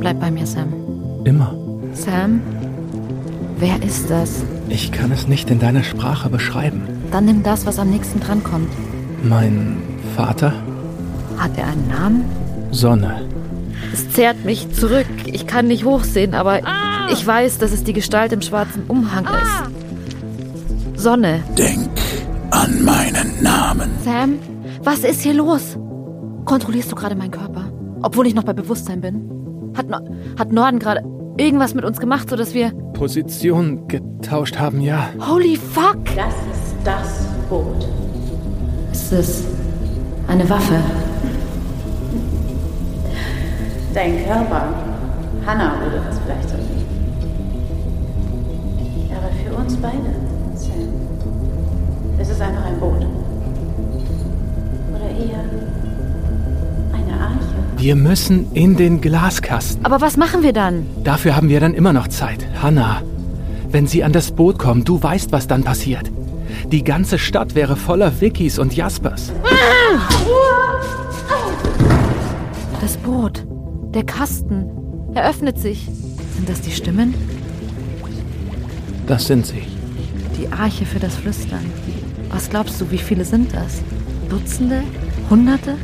Bleib bei mir, Sam. Immer. Sam? Wer ist das? Ich kann es nicht in deiner Sprache beschreiben. Dann nimm das, was am nächsten drankommt. Mein Vater? Hat er einen Namen? Sonne. Es zerrt mich zurück. Ich kann nicht hochsehen, aber ich weiß, dass es die Gestalt im schwarzen Umhang ist. Sonne. Denk an meinen Namen. Sam, was ist hier los? Kontrollierst du gerade meinen Körper? Obwohl ich noch bei Bewusstsein bin? Hat, no hat Norden gerade irgendwas mit uns gemacht, sodass wir. Position getauscht haben, ja. Holy fuck! Das ist das Boot. Ist es eine Waffe? Dein Körper. Hannah würde das vielleicht so sehen. Aber für uns beide, Wir müssen in den Glaskasten. Aber was machen wir dann? Dafür haben wir dann immer noch Zeit. Hanna, wenn sie an das Boot kommen, du weißt, was dann passiert. Die ganze Stadt wäre voller Vickys und Jaspers. Das Boot. Der Kasten. Er öffnet sich. Sind das die Stimmen? Das sind sie. Die Arche für das Flüstern. Was glaubst du, wie viele sind das? Dutzende? Hunderte?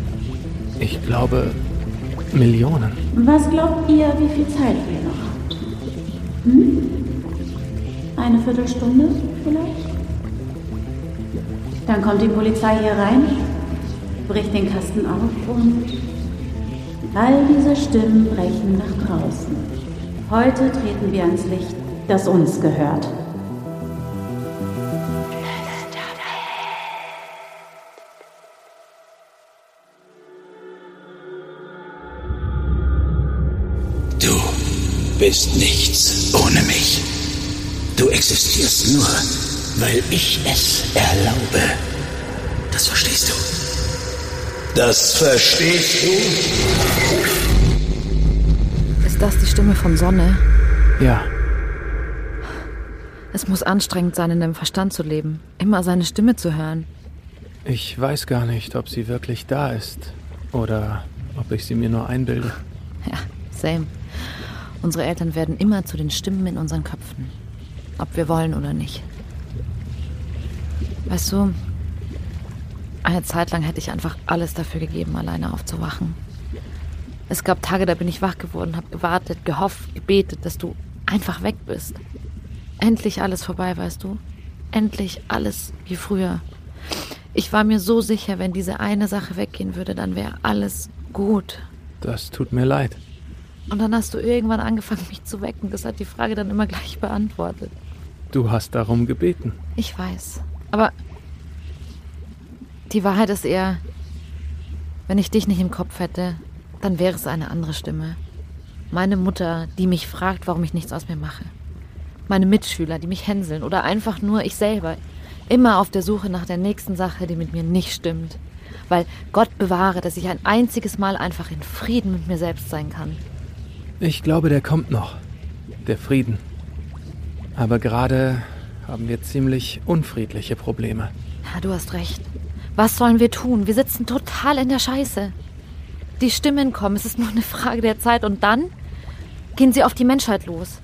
Ich glaube, Millionen. Was glaubt ihr, wie viel Zeit ihr noch habt? Hm? Eine Viertelstunde vielleicht? Dann kommt die Polizei hier rein, bricht den Kasten auf und all diese Stimmen brechen nach draußen. Heute treten wir ans Licht, das uns gehört. Bist nichts ohne mich. Du existierst nur, weil ich es erlaube. Das verstehst du. Das verstehst du? Ist das die Stimme von Sonne? Ja, Es muss anstrengend sein, in dem Verstand zu leben. Immer seine Stimme zu hören. ich weiß gar nicht, ob sie wirklich da ist oder ob ich sie mir nur einbilde. Ja, same. Unsere Eltern werden immer zu den Stimmen in unseren Köpfen. Ob wir wollen oder nicht. Weißt du, eine Zeit lang hätte ich einfach alles dafür gegeben, alleine aufzuwachen. Es gab Tage, da bin ich wach geworden, habe gewartet, gehofft, gebetet, dass du einfach weg bist. Endlich alles vorbei, weißt du? Endlich alles wie früher. Ich war mir so sicher, wenn diese eine Sache weggehen würde, dann wäre alles gut. Das tut mir leid. Und dann hast du irgendwann angefangen, mich zu wecken. Das hat die Frage dann immer gleich beantwortet. Du hast darum gebeten. Ich weiß. Aber die Wahrheit ist eher, wenn ich dich nicht im Kopf hätte, dann wäre es eine andere Stimme. Meine Mutter, die mich fragt, warum ich nichts aus mir mache. Meine Mitschüler, die mich hänseln. Oder einfach nur ich selber. Immer auf der Suche nach der nächsten Sache, die mit mir nicht stimmt. Weil Gott bewahre, dass ich ein einziges Mal einfach in Frieden mit mir selbst sein kann. Ich glaube, der kommt noch. Der Frieden. Aber gerade haben wir ziemlich unfriedliche Probleme. Ja, du hast recht. Was sollen wir tun? Wir sitzen total in der Scheiße. Die Stimmen kommen, es ist nur eine Frage der Zeit und dann gehen sie auf die Menschheit los.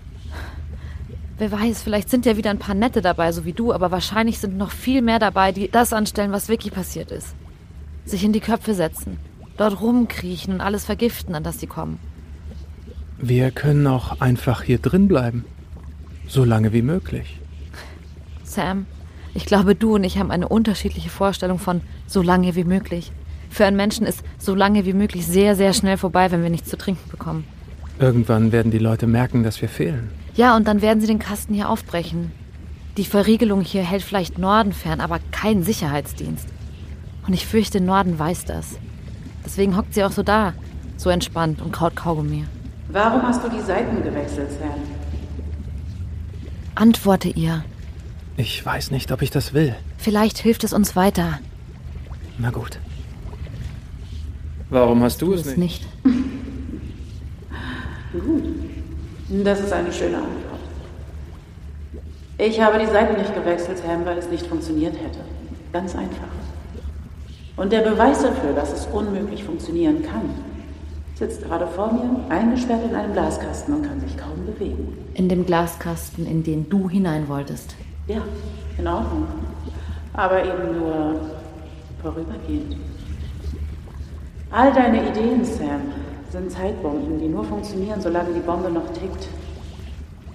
Wer weiß, vielleicht sind ja wieder ein paar Nette dabei, so wie du, aber wahrscheinlich sind noch viel mehr dabei, die das anstellen, was wirklich passiert ist. Sich in die Köpfe setzen, dort rumkriechen und alles vergiften, an das sie kommen. Wir können auch einfach hier drin bleiben. So lange wie möglich. Sam, ich glaube, du und ich haben eine unterschiedliche Vorstellung von so lange wie möglich. Für einen Menschen ist so lange wie möglich sehr, sehr schnell vorbei, wenn wir nichts zu trinken bekommen. Irgendwann werden die Leute merken, dass wir fehlen. Ja, und dann werden sie den Kasten hier aufbrechen. Die Verriegelung hier hält vielleicht Norden fern, aber kein Sicherheitsdienst. Und ich fürchte, Norden weiß das. Deswegen hockt sie auch so da, so entspannt und kaut Kaugummi. Warum hast du die Seiten gewechselt, Sam? Antworte ihr. Ich weiß nicht, ob ich das will. Vielleicht hilft es uns weiter. Na gut. Warum hast du es Es nicht? nicht. Das ist eine schöne Antwort. Ich habe die Seiten nicht gewechselt, Sam, weil es nicht funktioniert hätte. Ganz einfach. Und der Beweis dafür, dass es unmöglich funktionieren kann, Sitzt gerade vor mir, eingesperrt in einem Glaskasten und kann sich kaum bewegen. In dem Glaskasten, in den du hinein wolltest. Ja, in Ordnung. Aber eben nur vorübergehend. All deine Ideen, Sam, sind Zeitbomben, die nur funktionieren, solange die Bombe noch tickt.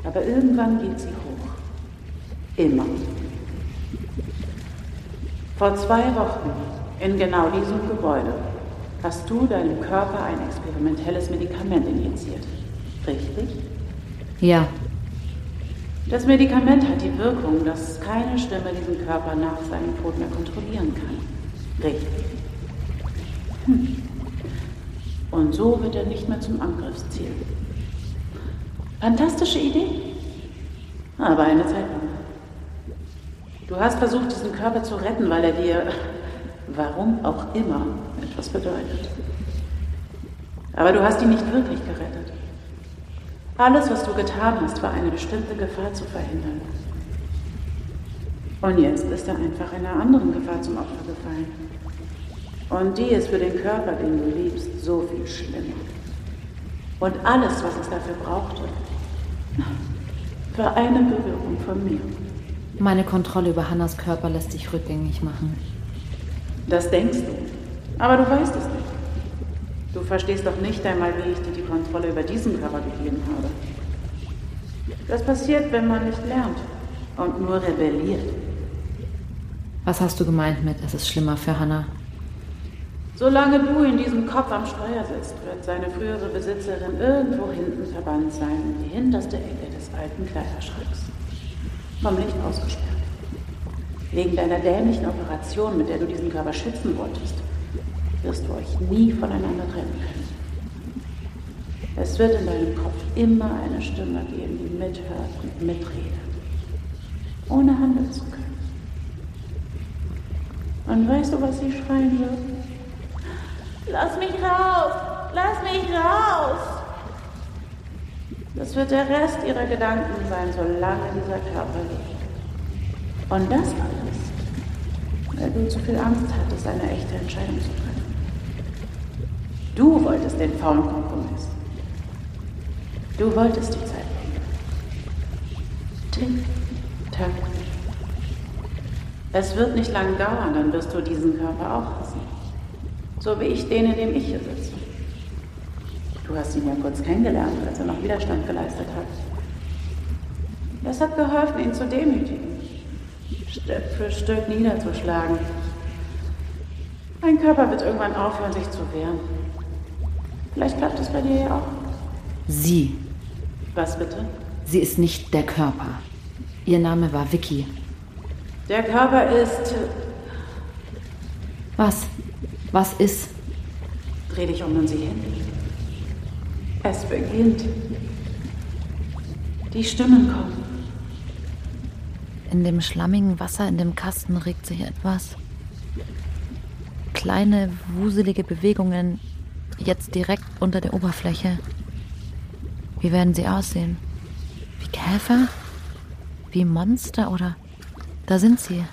Aber irgendwann geht sie hoch. Immer. Vor zwei Wochen, in genau diesem Gebäude, hast du deinem Körper ein experimentelles Medikament injiziert. Richtig? Ja. Das Medikament hat die Wirkung, dass keine Stimme diesen Körper nach seinem Tod mehr kontrollieren kann. Richtig. Hm. Und so wird er nicht mehr zum Angriffsziel. Fantastische Idee. Aber eine Zeit lang. Du hast versucht, diesen Körper zu retten, weil er dir, warum auch immer, etwas bedeutet. Aber du hast ihn nicht wirklich gerettet. Alles, was du getan hast, war eine bestimmte Gefahr zu verhindern. Und jetzt ist er einfach einer anderen Gefahr zum Opfer gefallen. Und die ist für den Körper, den du liebst, so viel schlimmer. Und alles, was es dafür brauchte, war eine Berührung von mir. Meine Kontrolle über Hannas Körper lässt sich rückgängig machen. Das denkst du. Aber du weißt es nicht. Du verstehst doch nicht einmal, wie ich dir die Kontrolle über diesen Körper gegeben habe. Das passiert, wenn man nicht lernt und nur rebelliert. Was hast du gemeint mit, es ist schlimmer für Hannah? Solange du in diesem Kopf am Steuer sitzt, wird seine frühere Besitzerin irgendwo hinten verbannt sein, in die hinterste Ecke des alten Kleiderschranks. Vom Licht ausgesperrt. Wegen deiner dämlichen Operation, mit der du diesen Körper schützen wolltest, wirst du euch nie voneinander trennen können. Es wird in deinem Kopf immer eine Stimme geben, die mithört und mitredet, ohne handeln zu können. Und weißt du, was sie schreien wird? Lass mich raus! Lass mich raus! Das wird der Rest ihrer Gedanken sein, solange dieser Körper lebt. Und das alles, weil du zu viel Angst hattest, eine echte Entscheidung zu treffen. Du wolltest den faulen Kompromiss. Du wolltest die Zeit. Tick, tack. Es wird nicht lange dauern, dann wirst du diesen Körper auch hassen. So wie ich den, in dem ich hier sitze. Du hast ihn ja kurz kennengelernt, als er noch Widerstand geleistet hat. Es hat geholfen, ihn zu demütigen, Stück für Stück niederzuschlagen. Mein Körper wird irgendwann aufhören, sich zu wehren. Vielleicht klappt es bei dir ja auch. Sie. Was bitte? Sie ist nicht der Körper. Ihr Name war Vicky. Der Körper ist. Was? Was ist? Dreh dich um und sieh hin. Es beginnt. Die Stimmen kommen. In dem schlammigen Wasser in dem Kasten regt sich etwas. Kleine, wuselige Bewegungen, jetzt direkt unter der Oberfläche. Wie werden sie aussehen? Wie Käfer? Wie Monster oder... Da sind sie.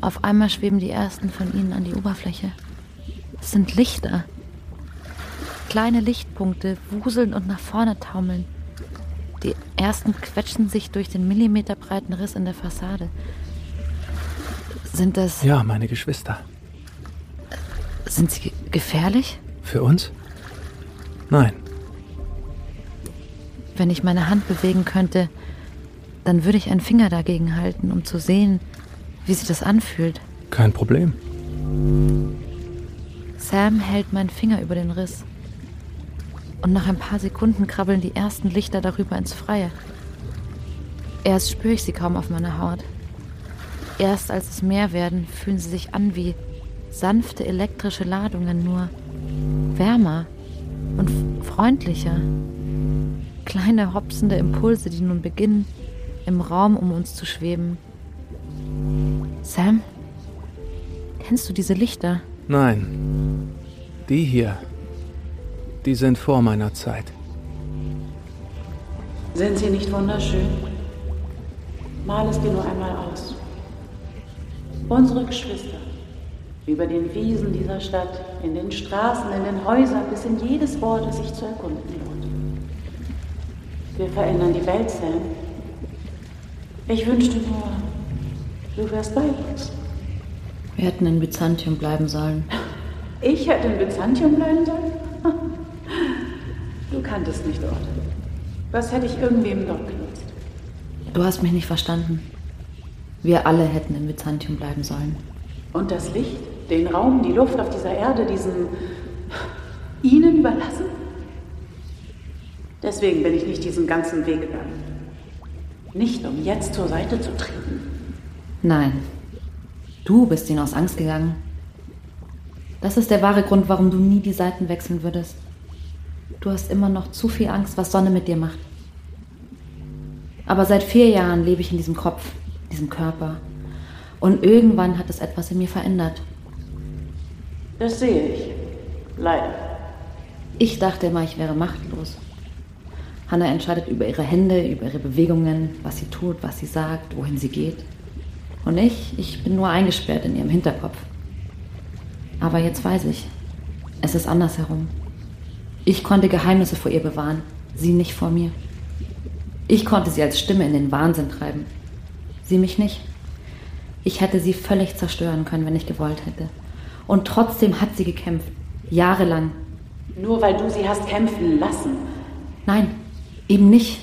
Auf einmal schweben die ersten von ihnen an die Oberfläche. Es sind Lichter. Kleine Lichtpunkte wuseln und nach vorne taumeln. Die ersten quetschen sich durch den millimeterbreiten Riss in der Fassade. Sind das. Ja, meine Geschwister. Sind sie gefährlich? Für uns? Nein. Wenn ich meine Hand bewegen könnte, dann würde ich einen Finger dagegen halten, um zu sehen, wie sich das anfühlt. Kein Problem. Sam hält meinen Finger über den Riss. Und nach ein paar Sekunden krabbeln die ersten Lichter darüber ins Freie. Erst spüre ich sie kaum auf meiner Haut. Erst als es mehr werden, fühlen sie sich an wie sanfte elektrische Ladungen, nur wärmer und freundlicher. Kleine hopsende Impulse, die nun beginnen, im Raum um uns zu schweben. Sam? Kennst du diese Lichter? Nein. Die hier. Die sind vor meiner Zeit. Sind sie nicht wunderschön? Mal es dir nur einmal aus. Unsere Geschwister. Über den Wiesen dieser Stadt, in den Straßen, in den Häusern, bis in jedes Wort, das sich zu erkunden lohnt. Wir verändern die Welt, Sam. Ich wünschte nur, du wärst bei uns. Wir hätten in Byzantium bleiben sollen. Ich hätte in Byzantium bleiben sollen? Du kanntest nicht dort. Was hätte ich irgendwem dort genutzt? Du hast mich nicht verstanden. Wir alle hätten in Byzantium bleiben sollen. Und das Licht, den Raum, die Luft auf dieser Erde, diesen ihnen überlassen? Deswegen bin ich nicht diesen ganzen Weg gegangen. Nicht, um jetzt zur Seite zu treten. Nein. Du bist ihnen aus Angst gegangen. Das ist der wahre Grund, warum du nie die Seiten wechseln würdest. Du hast immer noch zu viel Angst, was Sonne mit dir macht. Aber seit vier Jahren lebe ich in diesem Kopf, diesem Körper. Und irgendwann hat es etwas in mir verändert. Das sehe ich. Leider. Ich dachte immer, ich wäre machtlos. Hannah entscheidet über ihre Hände, über ihre Bewegungen, was sie tut, was sie sagt, wohin sie geht. Und ich, ich bin nur eingesperrt in ihrem Hinterkopf. Aber jetzt weiß ich, es ist andersherum. Ich konnte Geheimnisse vor ihr bewahren, sie nicht vor mir. Ich konnte sie als Stimme in den Wahnsinn treiben. Sie mich nicht. Ich hätte sie völlig zerstören können, wenn ich gewollt hätte. Und trotzdem hat sie gekämpft. Jahrelang. Nur weil du sie hast kämpfen lassen. Nein, eben nicht.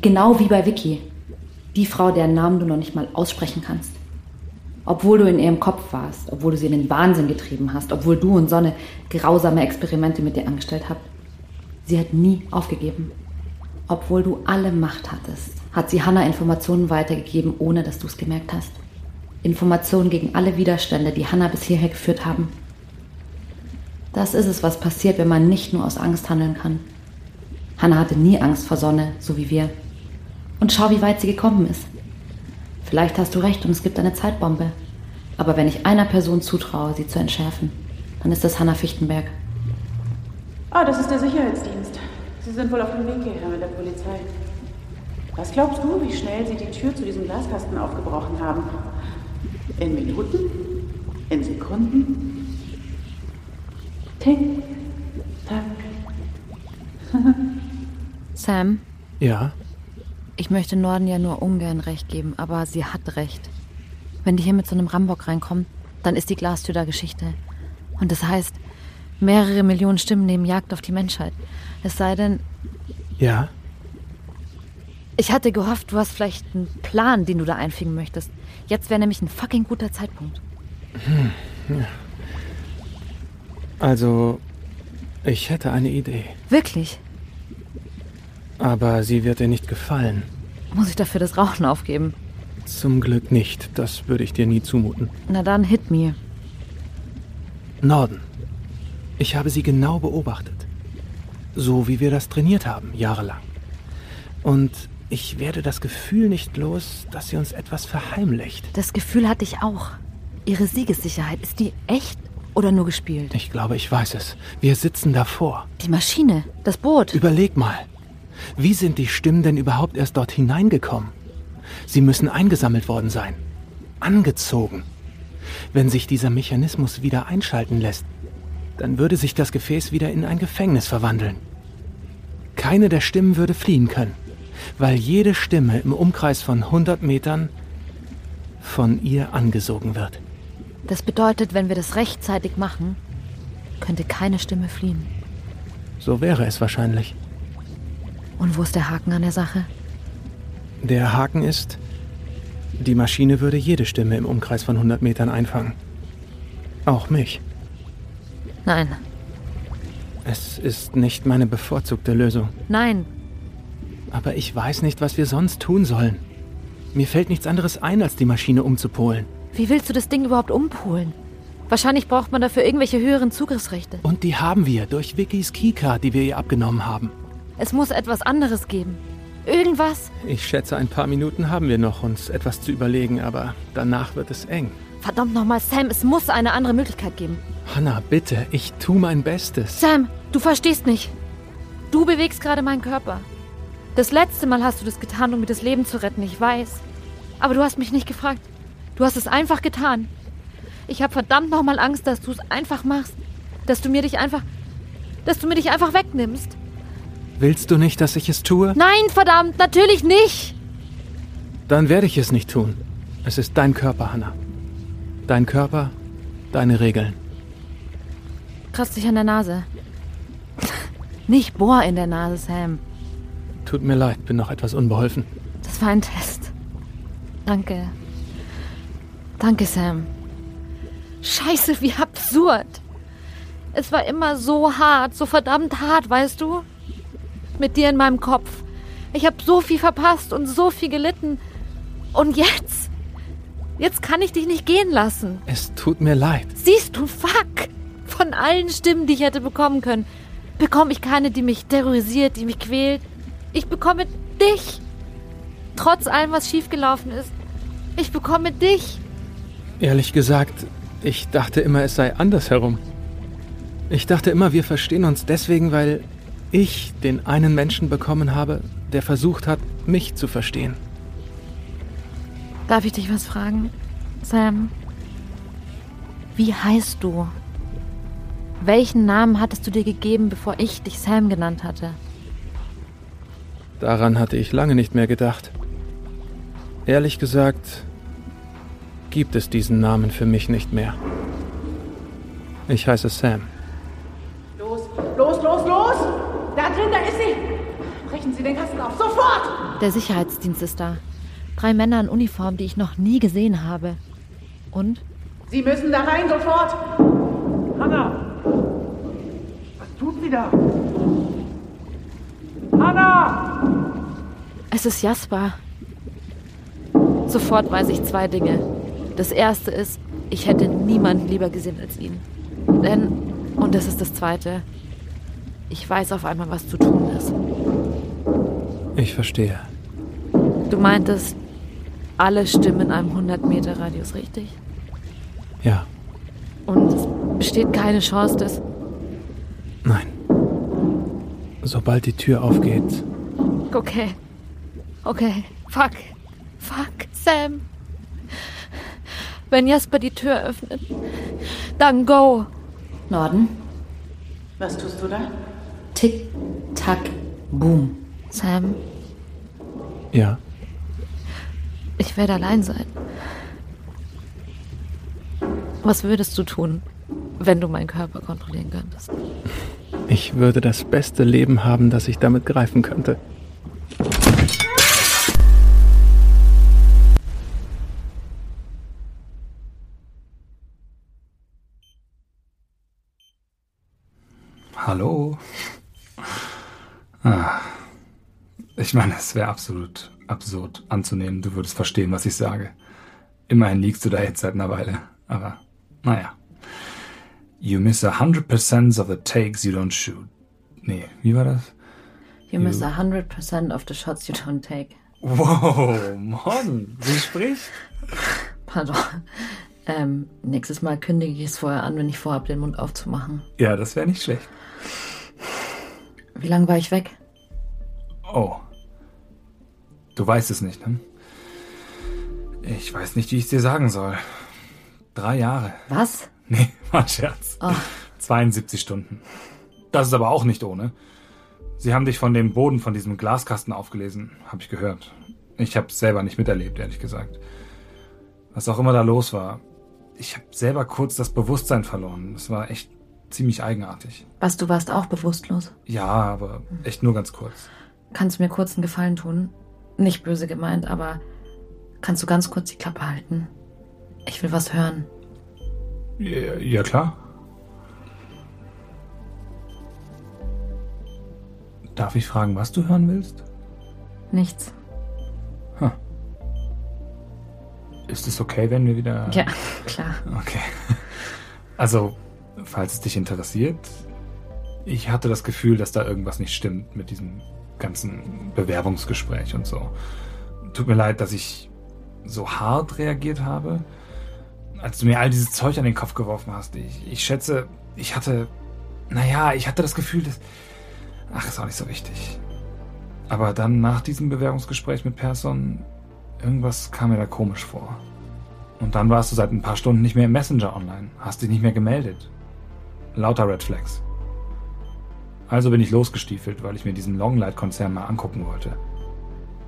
Genau wie bei Vicky. Die Frau, deren Namen du noch nicht mal aussprechen kannst. Obwohl du in ihrem Kopf warst, obwohl du sie in den Wahnsinn getrieben hast, obwohl du und Sonne grausame Experimente mit dir angestellt habt. Sie hat nie aufgegeben. Obwohl du alle Macht hattest, hat sie Hannah Informationen weitergegeben, ohne dass du es gemerkt hast. Informationen gegen alle Widerstände, die Hannah bis hierher geführt haben. Das ist es, was passiert, wenn man nicht nur aus Angst handeln kann. Hannah hatte nie Angst vor Sonne, so wie wir. Und schau, wie weit sie gekommen ist. Vielleicht hast du recht und es gibt eine Zeitbombe. Aber wenn ich einer Person zutraue, sie zu entschärfen, dann ist das Hannah Fichtenberg. Ah, das ist der Sicherheitsdienst. Sie sind wohl auf dem Weg hierher mit der Polizei. Was glaubst du, wie schnell Sie die Tür zu diesem Glaskasten aufgebrochen haben? In Minuten? In Sekunden? Tick, tack. Sam, Ja? ich möchte Norden ja nur ungern recht geben, aber sie hat recht. Wenn die hier mit so einem Rambock reinkommen, dann ist die Glastür da Geschichte. Und das heißt, mehrere Millionen Stimmen nehmen Jagd auf die Menschheit. Es sei denn, Ja? ich hatte gehofft, du hast vielleicht einen Plan, den du da einfügen möchtest. Jetzt wäre nämlich ein fucking guter Zeitpunkt. Also, ich hätte eine Idee. Wirklich? Aber sie wird dir nicht gefallen. Muss ich dafür das Rauchen aufgeben? Zum Glück nicht. Das würde ich dir nie zumuten. Na dann, hit me. Norden. Ich habe sie genau beobachtet. So wie wir das trainiert haben, jahrelang. Und ich werde das Gefühl nicht los, dass sie uns etwas verheimlicht. Das Gefühl hatte ich auch. Ihre Siegessicherheit, ist die echt oder nur gespielt? Ich glaube, ich weiß es. Wir sitzen davor. Die Maschine, das Boot. Überleg mal. Wie sind die Stimmen denn überhaupt erst dort hineingekommen? Sie müssen eingesammelt worden sein. Angezogen. Wenn sich dieser Mechanismus wieder einschalten lässt, dann würde sich das Gefäß wieder in ein Gefängnis verwandeln. Keine der Stimmen würde fliehen können, weil jede Stimme im Umkreis von 100 Metern von ihr angesogen wird. Das bedeutet, wenn wir das rechtzeitig machen, könnte keine Stimme fliehen. So wäre es wahrscheinlich. Und wo ist der Haken an der Sache? Der Haken ist, die Maschine würde jede Stimme im Umkreis von 100 Metern einfangen. Auch mich. Nein, Es ist nicht meine bevorzugte Lösung. nein. Aber ich weiß nicht, was wir sonst tun sollen. Mir fällt nichts anderes ein, als die Maschine umzupolen. Wie willst du das Ding überhaupt umpolen? Wahrscheinlich braucht man dafür irgendwelche höheren Zugriffsrechte. Und die haben wir durch Vickys Keycard, die wir ihr abgenommen haben. Es muss etwas anderes geben. Irgendwas? Ich schätze, ein paar Minuten haben wir noch, uns etwas zu überlegen, aber danach wird es eng. Verdammt nochmal, Sam, es muss eine andere Möglichkeit geben. Hannah, bitte, ich tu mein Bestes. Sam, du verstehst nicht. Du bewegst gerade meinen Körper. Das letzte Mal hast du das getan, um mir das Leben zu retten, ich weiß. Aber du hast mich nicht gefragt. Du hast es einfach getan. Ich habe verdammt nochmal Angst, dass du es einfach machst. Dass du mir dich einfach. dass du mir dich einfach wegnimmst. Willst du nicht, dass ich es tue? Nein, verdammt, natürlich nicht! Dann werde ich es nicht tun. Es ist dein Körper, Hannah. Dein Körper, deine Regeln. Kratz dich an der Nase. Nicht bohr in der Nase, Sam. Tut mir leid, bin noch etwas unbeholfen. Das war ein Test. Danke. Danke, Sam. Scheiße, wie absurd. Es war immer so hart, so verdammt hart, weißt du? Mit dir in meinem Kopf. Ich habe so viel verpasst und so viel gelitten. Und jetzt? Jetzt kann ich dich nicht gehen lassen. Es tut mir leid. Siehst du, fuck. Von allen Stimmen, die ich hätte bekommen können, bekomme ich keine, die mich terrorisiert, die mich quält. Ich bekomme dich. Trotz allem, was schiefgelaufen ist. Ich bekomme dich. Ehrlich gesagt, ich dachte immer, es sei andersherum. Ich dachte immer, wir verstehen uns deswegen, weil ich den einen Menschen bekommen habe, der versucht hat, mich zu verstehen. Darf ich dich was fragen, Sam? Wie heißt du? Welchen Namen hattest du dir gegeben, bevor ich dich Sam genannt hatte? Daran hatte ich lange nicht mehr gedacht. Ehrlich gesagt, gibt es diesen Namen für mich nicht mehr. Ich heiße Sam. Los, los, los, los! Da drin, da ist sie! Brechen Sie den Kasten auf, sofort! Der Sicherheitsdienst ist da. Drei Männer in Uniform, die ich noch nie gesehen habe. Und? Sie müssen da rein, sofort! Hanna! Was tut sie da? Hanna! Es ist Jasper. Sofort weiß ich zwei Dinge. Das erste ist, ich hätte niemanden lieber gesehen als ihn. Denn, und das ist das zweite, ich weiß auf einmal, was zu tun ist. Ich verstehe. Du meintest, alle Stimmen in einem 100 Meter Radius, richtig? Ja, Und es besteht keine Chance, dass... nein. Sobald die Tür aufgeht, Okay. Okay. Fuck. Fuck, Sam. Wenn Jasper die Tür öffnet, dann go. Norden. Was tust du da? Tick, tack, boom. Sam, ja, ich werde allein sein. Was würdest du tun, wenn du meinen Körper kontrollieren könntest? ich würde das beste Leben haben, das ich damit greifen könnte. Hallo. Ah. Ich meine, es wäre absolut absurd anzunehmen, du würdest verstehen, was ich sage. Immerhin liegst du da jetzt seit einer Weile. Aber, naja. You miss a hundred percent of the takes you don't shoot. Nee, wie war das? You miss 100% of the shots you don't take. Wow, Mann, sie spricht. Pardon. Ähm, nächstes Mal kündige ich es vorher an, wenn ich vorhabe, den Mund aufzumachen. Ja, das wäre nicht schlecht. Wie lange war ich weg? Oh. Du weißt es nicht, ne? Ich weiß nicht, wie ich es dir sagen soll. Drei Jahre. Was? Nee, war ein Scherz. Oh. 72 Stunden. Das ist aber auch nicht ohne. Sie haben dich von dem Boden von diesem Glaskasten aufgelesen, habe ich gehört. Ich habe selber nicht miterlebt, ehrlich gesagt. Was auch immer da los war. Ich habe selber kurz das Bewusstsein verloren. Das war echt ziemlich eigenartig. Was, du warst auch bewusstlos? Ja, aber echt nur ganz kurz. Kannst du mir kurz einen Gefallen tun? Nicht böse gemeint, aber kannst du ganz kurz die Klappe halten? Ich will was hören. Ja, ja klar. Darf ich fragen, was du hören willst? Nichts. Ist es okay, wenn wir wieder... Ja, klar. Okay. Also, falls es dich interessiert, ich hatte das Gefühl, dass da irgendwas nicht stimmt mit diesem ganzen Bewerbungsgespräch und so. Tut mir leid, dass ich so hart reagiert habe, als du mir all dieses Zeug an den Kopf geworfen hast. Ich, ich schätze, ich hatte, naja, ich hatte das Gefühl, dass, ach, ist auch nicht so wichtig. Aber dann nach diesem Bewerbungsgespräch mit Person, irgendwas kam mir da komisch vor. Und dann warst du seit ein paar Stunden nicht mehr im Messenger online, hast dich nicht mehr gemeldet. Lauter Red Flags. Also bin ich losgestiefelt, weil ich mir diesen Longlight-Konzern mal angucken wollte.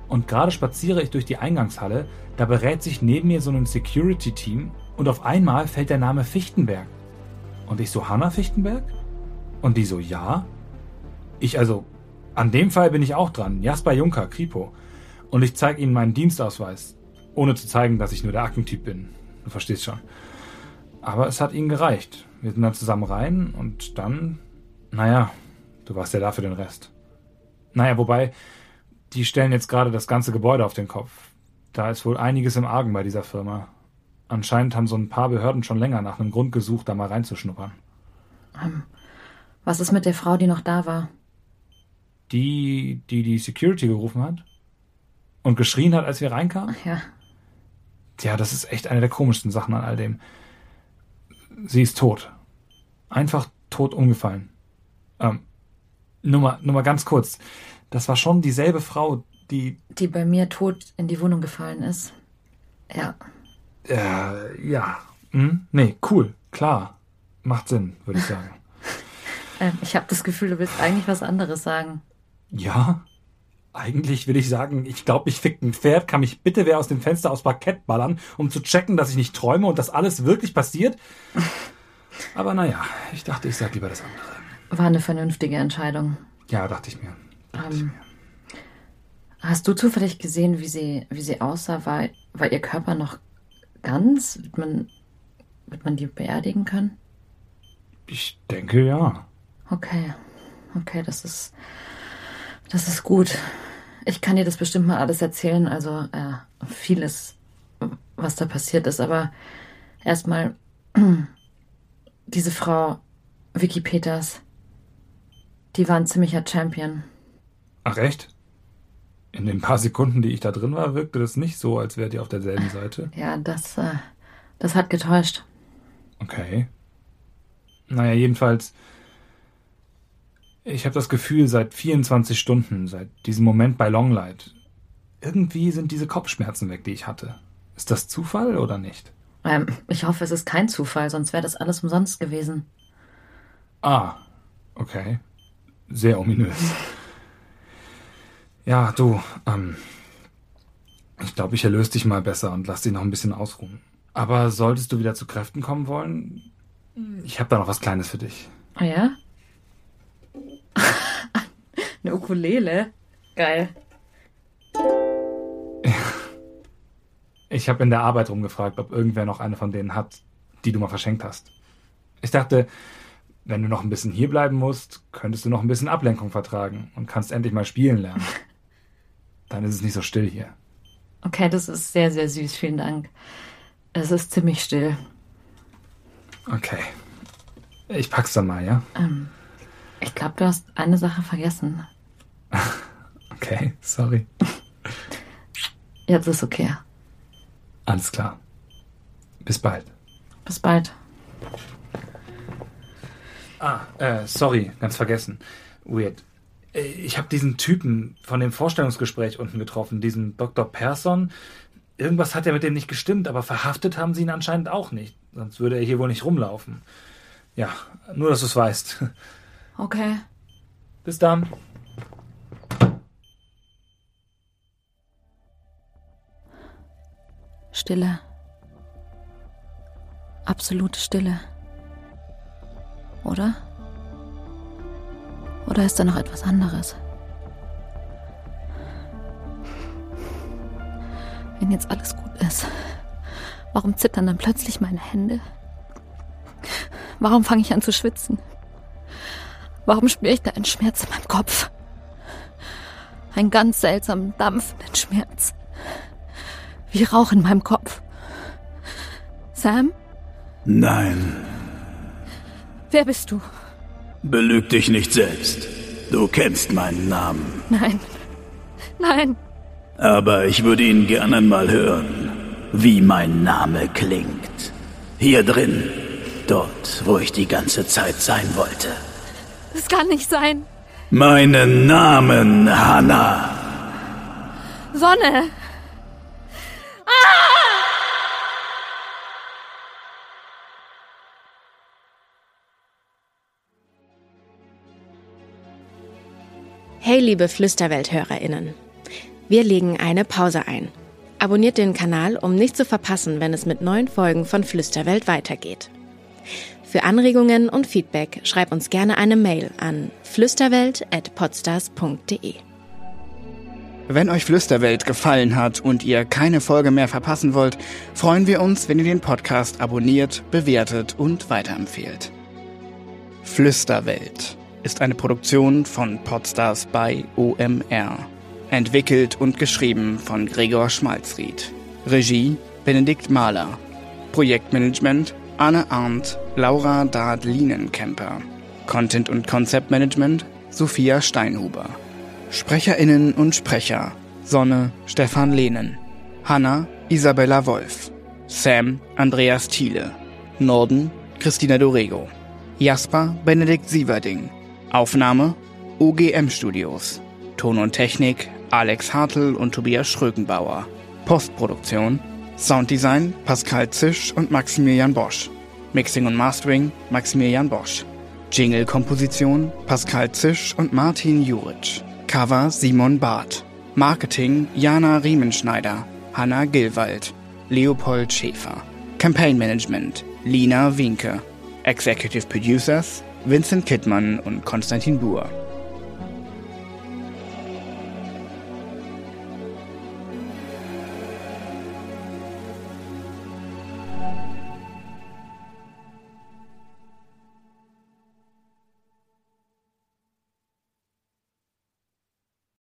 Und gerade spaziere ich durch die Eingangshalle, da berät sich neben mir so ein Security-Team und auf einmal fällt der Name Fichtenberg. Und ich so, Hanna Fichtenberg? Und die so, ja. Ich also, an dem Fall bin ich auch dran. Jasper Juncker, Kripo. Und ich zeige ihnen meinen Dienstausweis. Ohne zu zeigen, dass ich nur der Aktentyp bin. Du verstehst schon. Aber es hat ihnen gereicht. Wir sind dann zusammen rein und dann, naja, du warst ja da für den Rest. Naja, wobei, die stellen jetzt gerade das ganze Gebäude auf den Kopf. Da ist wohl einiges im Argen bei dieser Firma. Anscheinend haben so ein paar Behörden schon länger nach einem Grund gesucht, da mal reinzuschnuppern. Ähm, was ist mit der Frau, die noch da war? Die, die die Security gerufen hat? Und geschrien hat, als wir reinkamen? Ja. Ja, das ist echt eine der komischsten Sachen an all dem. Sie ist tot. Einfach tot umgefallen. Ähm, nur mal, nur mal ganz kurz. Das war schon dieselbe Frau, die. Die bei mir tot in die Wohnung gefallen ist. Ja. Äh, ja. Hm? Nee, cool. Klar. Macht Sinn, würde ich sagen. ähm, ich habe das Gefühl, du willst eigentlich was anderes sagen. Ja? Eigentlich will ich sagen, ich glaube, ich fick ein Pferd, kann mich bitte wer aus dem Fenster aus Parkett ballern, um zu checken, dass ich nicht träume und dass alles wirklich passiert. Aber naja, ich dachte, ich sag lieber das andere. War eine vernünftige Entscheidung. Ja, dachte ich mir. Dachte Ähm, ich mir. Hast du zufällig gesehen, wie sie, wie sie aussah? War, war ihr Körper noch ganz? Wird man, wird man die beerdigen können? Ich denke ja. Okay. Okay, das ist, das ist gut. Ich kann dir das bestimmt mal alles erzählen, also äh, vieles, was da passiert ist, aber erstmal diese Frau, Vicky Peters, die war ein ziemlicher Champion. Ach echt? In den paar Sekunden, die ich da drin war, wirkte das nicht so, als wärt ihr auf derselben Seite. Ja, das, äh, das hat getäuscht. Okay. Naja, jedenfalls. Ich habe das Gefühl, seit 24 Stunden, seit diesem Moment bei Longlight, irgendwie sind diese Kopfschmerzen weg, die ich hatte. Ist das Zufall oder nicht? Ähm, ich hoffe, es ist kein Zufall, sonst wäre das alles umsonst gewesen. Ah, okay. Sehr ominös. Ja, du, ähm, ich glaube, ich erlöse dich mal besser und lass dich noch ein bisschen ausruhen. Aber solltest du wieder zu Kräften kommen wollen, ich habe da noch was Kleines für dich. Ah ja? Eine Ukulele? Geil. Ich habe in der Arbeit rumgefragt, ob irgendwer noch eine von denen hat, die du mal verschenkt hast. Ich dachte, wenn du noch ein bisschen hierbleiben musst, könntest du noch ein bisschen Ablenkung vertragen und kannst endlich mal spielen lernen. Dann ist es nicht so still hier. Okay, das ist sehr, sehr süß. Vielen Dank. Es ist ziemlich still. Okay. Ich pack's dann mal, ja? Ähm, ich glaube, du hast eine Sache vergessen. Okay, sorry. Jetzt ist okay. Alles klar. Bis bald. Bis bald. Ah, äh, sorry, ganz vergessen. Weird. Äh, Ich habe diesen Typen von dem Vorstellungsgespräch unten getroffen, diesen Dr. Persson. Irgendwas hat ja mit dem nicht gestimmt, aber verhaftet haben sie ihn anscheinend auch nicht. Sonst würde er hier wohl nicht rumlaufen. Ja, nur, dass du es weißt. Okay. Bis dann. Stille. Absolute Stille. Oder? Oder ist da noch etwas anderes? Wenn jetzt alles gut ist, warum zittern dann plötzlich meine Hände? Warum fange ich an zu schwitzen? Warum spüre ich da einen Schmerz in meinem Kopf? Einen ganz seltsamen, dampfenden Schmerz. Wie Rauch in meinem Kopf. Sam, Nein, wer bist du? belüg dich nicht selbst. Du kennst meinen Namen. Nein. Nein. Aber ich würde ihn gerne mal hören, wie mein Name klingt. Hier drin, dort, wo ich die ganze Zeit sein wollte. Das kann nicht sein. Meinen Namen, Hanna. Sonne. Ah! Hey, liebe Flüsterwelt-HörerInnen. Wir legen eine Pause ein. Abonniert den Kanal, um nicht zu verpassen, wenn es mit neuen Folgen von Flüsterwelt weitergeht. Für Anregungen und Feedback schreib uns gerne eine Mail an flüsterwelt.podstars.de. Wenn euch Flüsterwelt gefallen hat und ihr keine Folge mehr verpassen wollt, freuen wir uns, wenn ihr den Podcast abonniert, bewertet und weiterempfehlt. Flüsterwelt ist eine Produktion von Podstars bei OMR. Entwickelt und geschrieben von Gregor Schmalzried. Regie Benedikt Mahler. Projektmanagement Anne Arndt, Laura Dard-Lienenkemper. Content- und Konzeptmanagement Sophia Steinhuber. SprecherInnen und Sprecher Sonne Stefan Lehnen. Hanna Isabella Wolf. Sam Andreas Thiele. Norden Christina Dorego. Jasper Benedikt Sieverding. Aufnahme OGM Studios. Ton und Technik Alex Hartl und Tobias Schrögenbauer. Postproduktion Sounddesign Pascal Zisch und Maximilian Bosch. Mixing und Mastering Maximilian Bosch. Jingle-Komposition Pascal Zisch und Martin Juric. Cover Simon Barth. Marketing Jana Riemenschneider, Hanna Gillwald, Leopold Schäfer. Campaign Management Lina Winke. Executive Producers Vincent Kittmann und Konstantin Buhr.